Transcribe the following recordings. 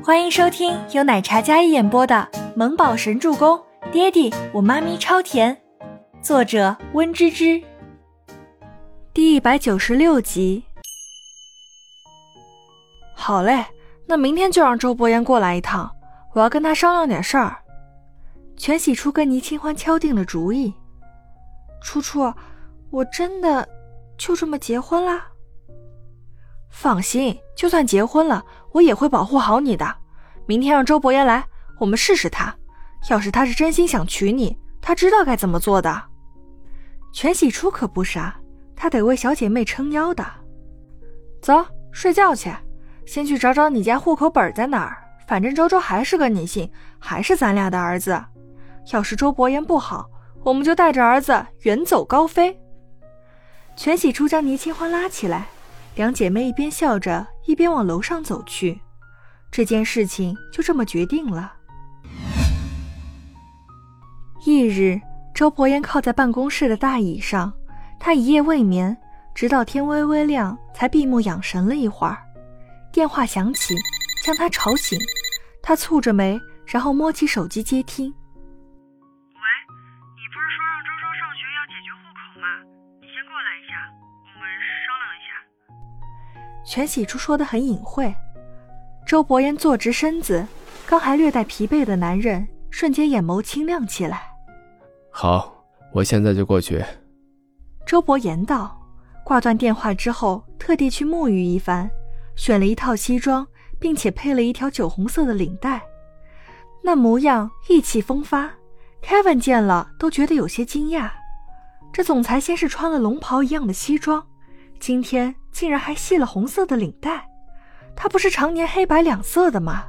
欢迎收听由奶茶嘉一演播的《萌宝神助攻》，爹地我妈咪超甜，作者温芝芝。第一百九十六集。好嘞，那明天就让周伯言过来一趟，我要跟他商量点事儿。全喜初跟倪清欢敲定了主意。初初，我真的就这么结婚啦？放心，就算结婚了，我也会保护好你的。明天让周伯言来，我们试试他。要是他是真心想娶你，他知道该怎么做的。全喜初可不傻，他得为小姐妹撑腰的。走，睡觉去。先去找找你家户口本在哪儿。反正周周还是个你姓，还是咱俩的儿子。要是周伯言不好，我们就带着儿子远走高飞。全喜初将倪清欢拉起来。两姐妹一边笑着，一边往楼上走去。这件事情就这么决定了。翌日，周伯言靠在办公室的大椅上，他一夜未眠，直到天微微亮才闭目养神了一会儿。电话响起，将他吵醒。他蹙着眉，然后摸起手机接听：“全喜初说的很隐晦，周伯言坐直身子，刚还略带疲惫的男人瞬间眼眸清亮起来。好，我现在就过去。周伯言道。挂断电话之后，特地去沐浴一番，选了一套西装，并且配了一条酒红色的领带，那模样意气风发。Kevin 见了都觉得有些惊讶，这总裁先是穿了龙袍一样的西装，今天。竟然还系了红色的领带，他不是常年黑白两色的吗？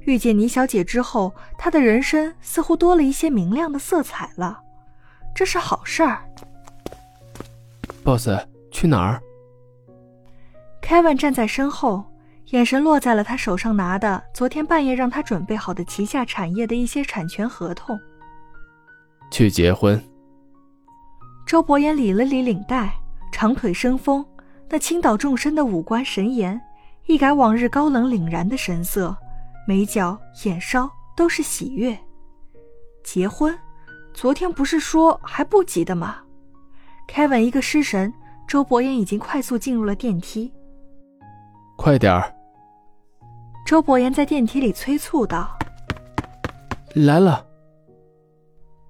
遇见倪小姐之后，他的人生似乎多了一些明亮的色彩了，这是好事儿。boss，去哪儿？Kevin 站在身后，眼神落在了他手上拿的昨天半夜让他准备好的旗下产业的一些产权合同。去结婚。周伯言理了理领带，长腿生风。那倾倒众生的五官神颜，一改往日高冷凛然的神色，眉角、眼梢都是喜悦。结婚，昨天不是说还不急的吗？Kevin 一个失神，周伯言已经快速进入了电梯。快点儿！周伯言在电梯里催促道：“来了。”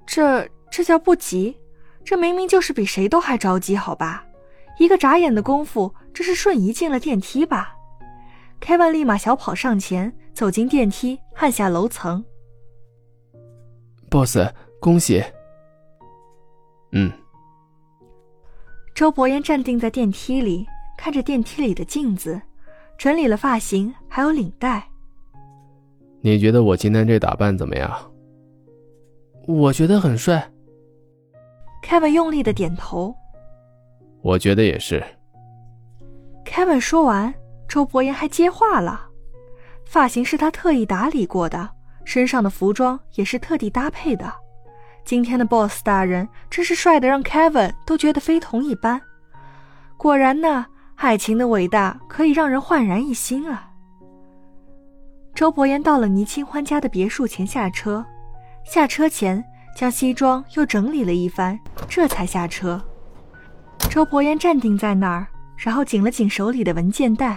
这这叫不急？这明明就是比谁都还着急，好吧？一个眨眼的功夫，这是瞬移进了电梯吧？Kevin 立马小跑上前，走进电梯，按下楼层。Boss，恭喜。嗯。周伯言站定在电梯里，看着电梯里的镜子，整理了发型，还有领带。你觉得我今天这打扮怎么样？我觉得很帅。Kevin 用力的点头。我觉得也是。Kevin 说完，周伯言还接话了：“发型是他特意打理过的，身上的服装也是特地搭配的。今天的 Boss 大人真是帅的让 Kevin 都觉得非同一般。果然呢，爱情的伟大可以让人焕然一新啊！”周伯言到了倪清欢家的别墅前下车，下车前将西装又整理了一番，这才下车。周伯言站定在那儿，然后紧了紧手里的文件袋，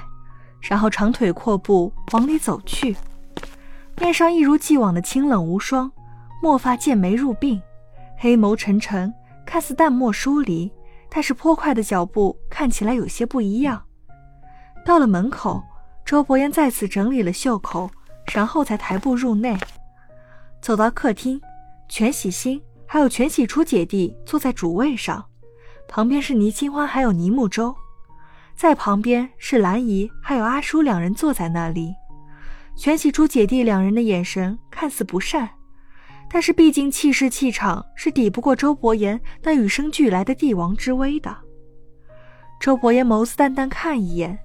然后长腿阔步往里走去，面上一如既往的清冷无双，墨发剑眉入鬓，黑眸沉沉，看似淡漠疏离，但是颇快的脚步看起来有些不一样。到了门口，周伯言再次整理了袖口，然后才抬步入内，走到客厅，全喜星还有全喜初姐弟坐在主位上。旁边是倪清欢，还有倪木舟，在旁边是兰姨，还有阿叔，两人坐在那里。全喜初姐弟两人的眼神看似不善，但是毕竟气势气场是抵不过周伯言那与生俱来的帝王之威的。周伯言眸子淡淡看一眼，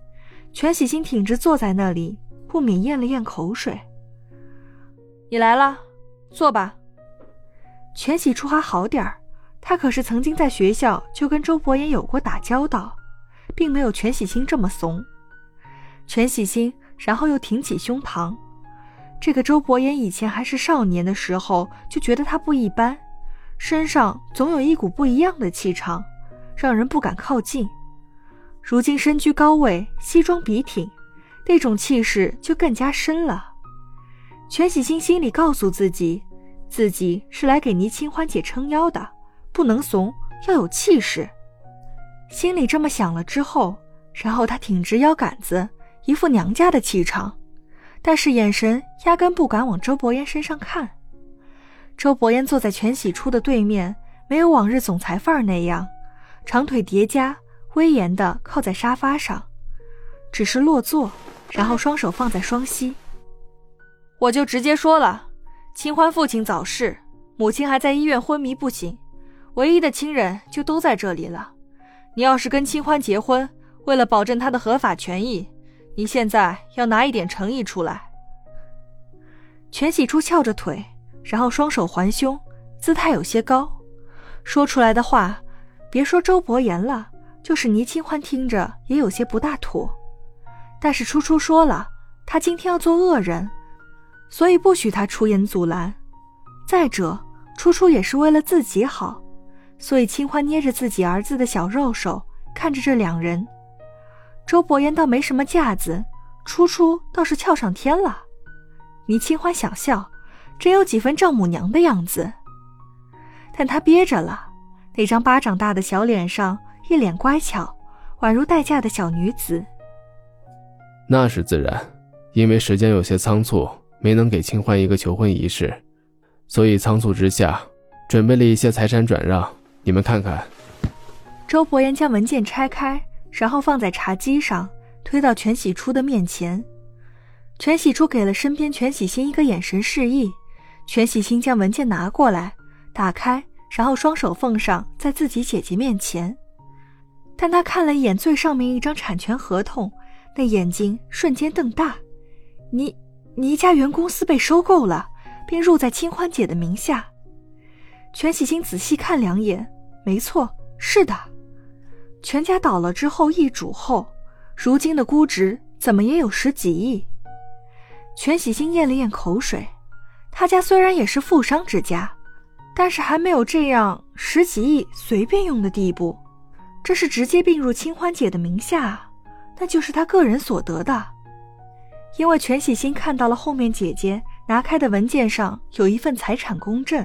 全喜心挺直坐在那里，不免咽了咽口水。你来了，坐吧。全喜初还好点儿。他可是曾经在学校就跟周伯言有过打交道，并没有全喜星这么怂。全喜星然后又挺起胸膛，这个周伯言以前还是少年的时候，就觉得他不一般，身上总有一股不一样的气场，让人不敢靠近。如今身居高位，西装笔挺，那种气势就更加深了。全喜星心里告诉自己，自己是来给倪清欢姐撑腰的，不能怂，要有气势。心里这么想了之后，然后他挺直腰杆子，一副娘家的气场，但是眼神压根不敢往周伯言身上看。周伯言坐在全喜初的对面，没有往日总裁范儿那样，长腿叠加，威严的靠在沙发上，只是落座，然后双手放在双膝。我就直接说了，清欢父亲早逝，母亲还在医院昏迷不醒，唯一的亲人就都在这里了。你要是跟清欢结婚，为了保证他的合法权益，你现在要拿一点诚意出来。全喜初翘着腿，然后双手环胸，姿态有些高，说出来的话，别说周伯言了，就是倪清欢听着也有些不大妥。但是初初说了，他今天要做恶人。所以不许他出言阻拦。再者，初初也是为了自己好，所以清欢捏着自己儿子的小肉手，看着这两人。周伯言倒没什么架子，初初倒是翘上天了。倪清欢想笑，真有几分丈母娘的样子。但他憋着了，那张巴掌大的小脸上一脸乖巧，宛如待嫁的小女子。那是自然，因为时间有些仓促。没能给清欢一个求婚仪式，所以仓促之下，准备了一些财产转让。你们看看。周伯言将文件拆开，然后放在茶几上，推到全喜初的面前。全喜初给了身边全喜星一个眼神示意，全喜星将文件拿过来，打开，然后双手奉上在自己姐姐面前。但他看了一眼最上面一张产权合同，那眼睛瞬间瞪大。你。倪家原公司被收购了，并入在清欢姐的名下。全喜星仔细看两眼，没错，是的。全家倒了之后易主后，如今的估值怎么也有十几亿。全喜星咽了咽口水，他家虽然也是富商之家，但是还没有这样十几亿随便用的地步。这是直接并入清欢姐的名下，那就是他个人所得的。因为全喜星看到了后面姐姐拿开的文件上有一份财产公证。